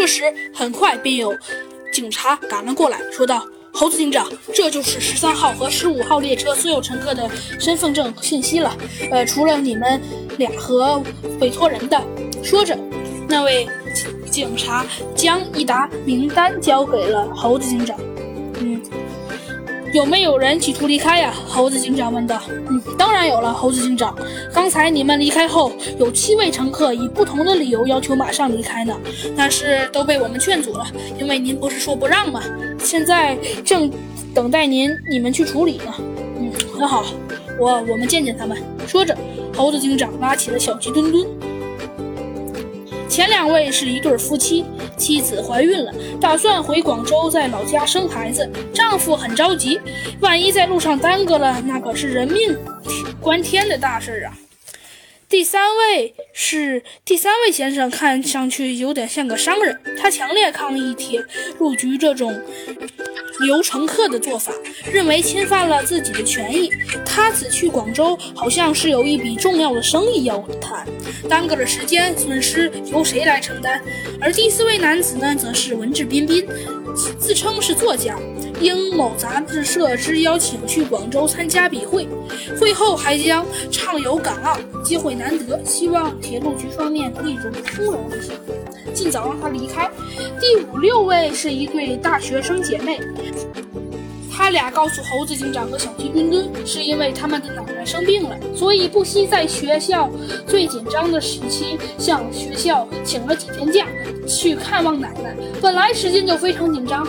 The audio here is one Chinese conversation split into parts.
这时，很快便有警察赶了过来，说道：“猴子警长，这就是十三号和十五号列车所有乘客的身份证信息了。呃，除了你们俩和委托人的。”说着，那位警察将一沓名单交给了猴子警长。嗯。有没有人企图离开呀？猴子警长问道。嗯，当然有了，猴子警长。刚才你们离开后，有七位乘客以不同的理由要求马上离开呢，但是都被我们劝阻了，因为您不是说不让吗？现在正等待您你们去处理呢。嗯，很好，我我们见见他们。说着，猴子警长拉起了小鸡墩墩。前两位是一对夫妻，妻子怀孕了，打算回广州在老家生孩子。丈夫很着急，万一在路上耽搁了，那可是人命关天的大事啊！第三位是第三位先生，看上去有点像个商人，他强烈抗议铁路局这种。刘乘客的做法，认为侵犯了自己的权益。他此去广州，好像是有一笔重要的生意要谈，耽搁了时间，损失由谁来承担？而第四位男子呢，则是文质彬彬，自称是作家。应某杂志社之邀请去广州参加笔会，会后还将畅游港澳，机会难得，希望铁路局方面可以容通融一下，尽早让他离开。第五六位是一对大学生姐妹，俩告诉猴子警长和小鸡墩墩，是因为他们的奶奶生病了，所以不惜在学校最紧张的时期向学校请了几天假去看望奶奶。本来时间就非常紧张。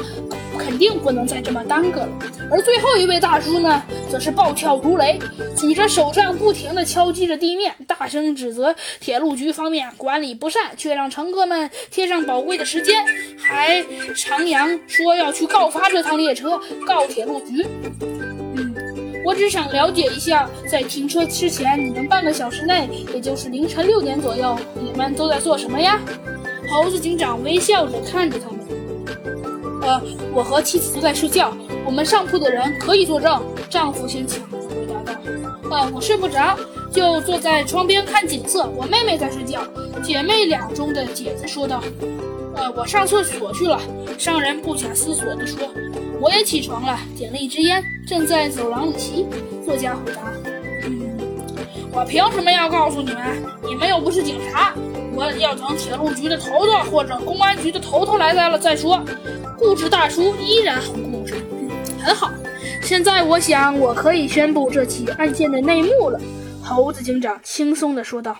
肯定不能再这么耽搁了。而最后一位大叔呢，则是暴跳如雷，举着手杖不停地敲击着地面，大声指责铁路局方面管理不善，却让乘客们贴上宝贵的时间，还徜徉说要去告发这趟列车，告铁路局。嗯，我只想了解一下，在停车之前，你们半个小时内，也就是凌晨六点左右，你们都在做什么呀？猴子警长微笑着看着他们。呃，我和妻子都在睡觉，我们上铺的人可以作证。丈夫先抢着回答道：“呃，我睡不着，就坐在窗边看景色。我妹妹在睡觉。”姐妹俩中的姐姐说道：“呃，我上厕所去了。”商人不假思索地说：“我也起床了，点了一支烟，正在走廊里吸。”作家回答：“嗯，我凭什么要告诉你们？你们又不是警察。我要等铁路局的头头或者公安局的头头来了再说。”固执大叔依然很固执，很好。现在我想，我可以宣布这起案件的内幕了。猴子警长轻松地说道。